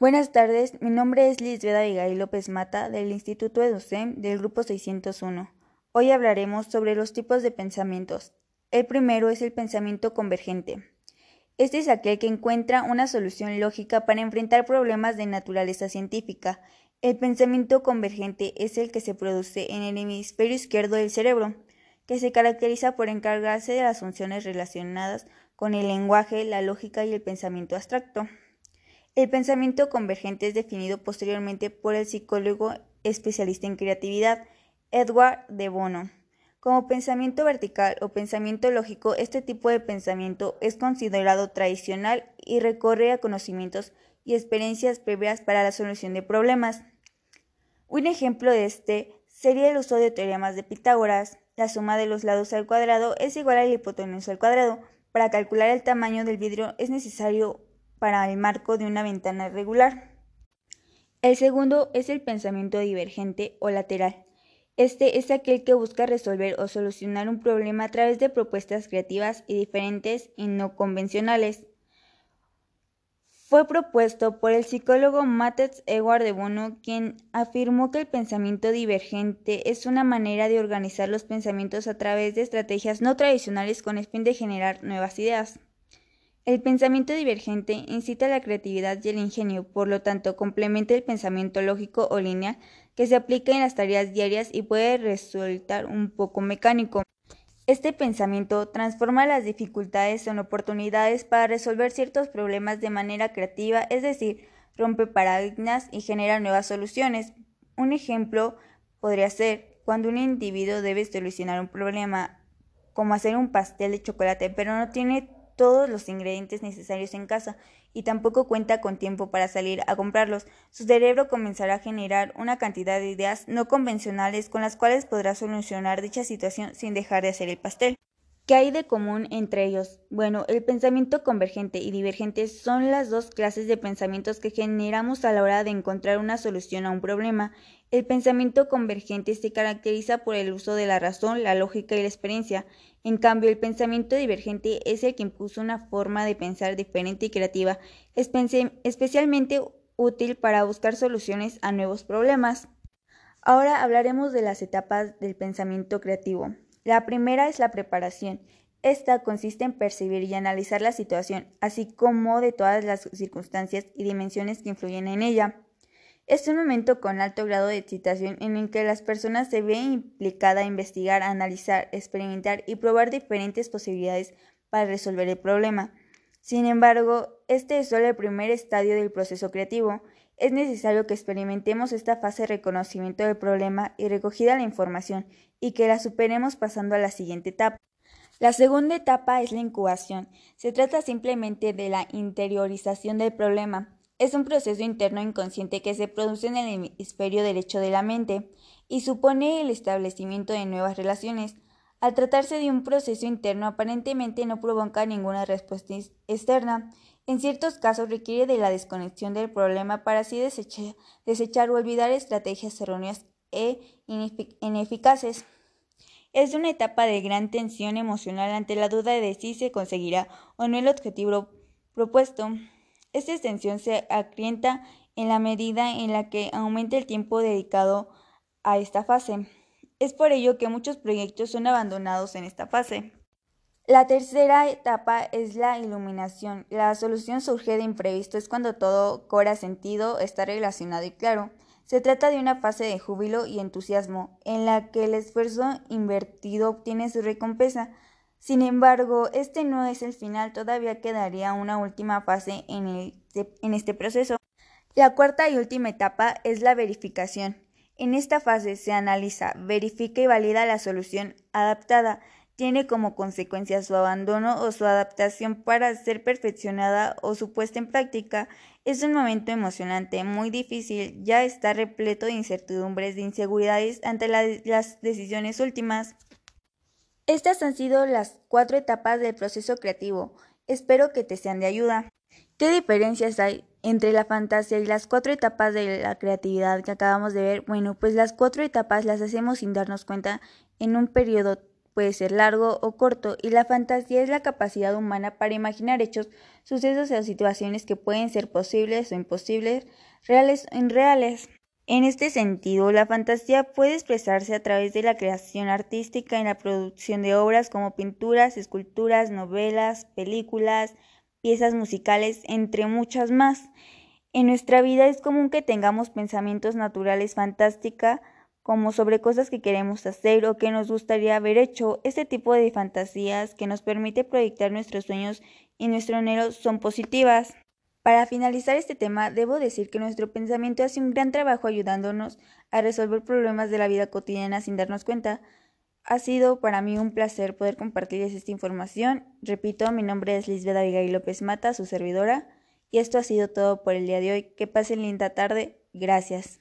Buenas tardes, mi nombre es Lisbeth Abigail López Mata del Instituto EduCEM del Grupo 601. Hoy hablaremos sobre los tipos de pensamientos. El primero es el pensamiento convergente. Este es aquel que encuentra una solución lógica para enfrentar problemas de naturaleza científica. El pensamiento convergente es el que se produce en el hemisferio izquierdo del cerebro, que se caracteriza por encargarse de las funciones relacionadas con el lenguaje, la lógica y el pensamiento abstracto. El pensamiento convergente es definido posteriormente por el psicólogo especialista en creatividad Edward de Bono. Como pensamiento vertical o pensamiento lógico, este tipo de pensamiento es considerado tradicional y recorre a conocimientos y experiencias previas para la solución de problemas. Un ejemplo de este sería el uso de teoremas de Pitágoras. La suma de los lados al cuadrado es igual a la hipotenusa al cuadrado. Para calcular el tamaño del vidrio es necesario para el marco de una ventana regular. El segundo es el pensamiento divergente o lateral. Este es aquel que busca resolver o solucionar un problema a través de propuestas creativas y diferentes y no convencionales. Fue propuesto por el psicólogo Matthew Edward de Bono, quien afirmó que el pensamiento divergente es una manera de organizar los pensamientos a través de estrategias no tradicionales con el fin de generar nuevas ideas. El pensamiento divergente incita a la creatividad y el ingenio, por lo tanto complementa el pensamiento lógico o lineal que se aplica en las tareas diarias y puede resultar un poco mecánico. Este pensamiento transforma las dificultades en oportunidades para resolver ciertos problemas de manera creativa, es decir, rompe paradigmas y genera nuevas soluciones. Un ejemplo podría ser cuando un individuo debe solucionar un problema como hacer un pastel de chocolate, pero no tiene todos los ingredientes necesarios en casa y tampoco cuenta con tiempo para salir a comprarlos, su cerebro comenzará a generar una cantidad de ideas no convencionales con las cuales podrá solucionar dicha situación sin dejar de hacer el pastel. ¿Qué hay de común entre ellos? Bueno, el pensamiento convergente y divergente son las dos clases de pensamientos que generamos a la hora de encontrar una solución a un problema. El pensamiento convergente se caracteriza por el uso de la razón, la lógica y la experiencia. En cambio, el pensamiento divergente es el que impuso una forma de pensar diferente y creativa, especialmente útil para buscar soluciones a nuevos problemas. Ahora hablaremos de las etapas del pensamiento creativo. La primera es la preparación. Esta consiste en percibir y analizar la situación, así como de todas las circunstancias y dimensiones que influyen en ella. Es un momento con alto grado de excitación en el que las personas se ven implicadas a investigar, analizar, experimentar y probar diferentes posibilidades para resolver el problema. Sin embargo, este es solo el primer estadio del proceso creativo. Es necesario que experimentemos esta fase de reconocimiento del problema y recogida la información y que la superemos pasando a la siguiente etapa. La segunda etapa es la incubación. Se trata simplemente de la interiorización del problema. Es un proceso interno inconsciente que se produce en el hemisferio derecho de la mente y supone el establecimiento de nuevas relaciones. Al tratarse de un proceso interno, aparentemente no provoca ninguna respuesta externa. En ciertos casos requiere de la desconexión del problema para así desechar, o olvidar estrategias erróneas e ineficaces. Es una etapa de gran tensión emocional ante la duda de si se conseguirá o no el objetivo propuesto. Esta extensión se acrecienta en la medida en la que aumenta el tiempo dedicado a esta fase. Es por ello que muchos proyectos son abandonados en esta fase. La tercera etapa es la iluminación. La solución surge de imprevisto, es cuando todo cobra sentido, está relacionado y claro. Se trata de una fase de júbilo y entusiasmo, en la que el esfuerzo invertido obtiene su recompensa. Sin embargo, este no es el final, todavía quedaría una última fase en, en este proceso. La cuarta y última etapa es la verificación. En esta fase se analiza, verifica y valida la solución adaptada. Tiene como consecuencia su abandono o su adaptación para ser perfeccionada o su puesta en práctica. Es un momento emocionante, muy difícil, ya está repleto de incertidumbres, de inseguridades ante las decisiones últimas. Estas han sido las cuatro etapas del proceso creativo. Espero que te sean de ayuda. ¿Qué diferencias hay entre la fantasía y las cuatro etapas de la creatividad que acabamos de ver? Bueno, pues las cuatro etapas las hacemos sin darnos cuenta en un periodo puede ser largo o corto, y la fantasía es la capacidad humana para imaginar hechos, sucesos o situaciones que pueden ser posibles o imposibles, reales o irreales. En este sentido, la fantasía puede expresarse a través de la creación artística en la producción de obras como pinturas, esculturas, novelas, películas, piezas musicales, entre muchas más. En nuestra vida es común que tengamos pensamientos naturales fantástica como sobre cosas que queremos hacer o que nos gustaría haber hecho. Este tipo de fantasías que nos permite proyectar nuestros sueños y nuestros anhelos son positivas. Para finalizar este tema, debo decir que nuestro pensamiento hace un gran trabajo ayudándonos a resolver problemas de la vida cotidiana sin darnos cuenta. Ha sido para mí un placer poder compartirles esta información. Repito, mi nombre es Lisbeth Abigail López Mata, su servidora, y esto ha sido todo por el día de hoy. Que pasen linda tarde. Gracias.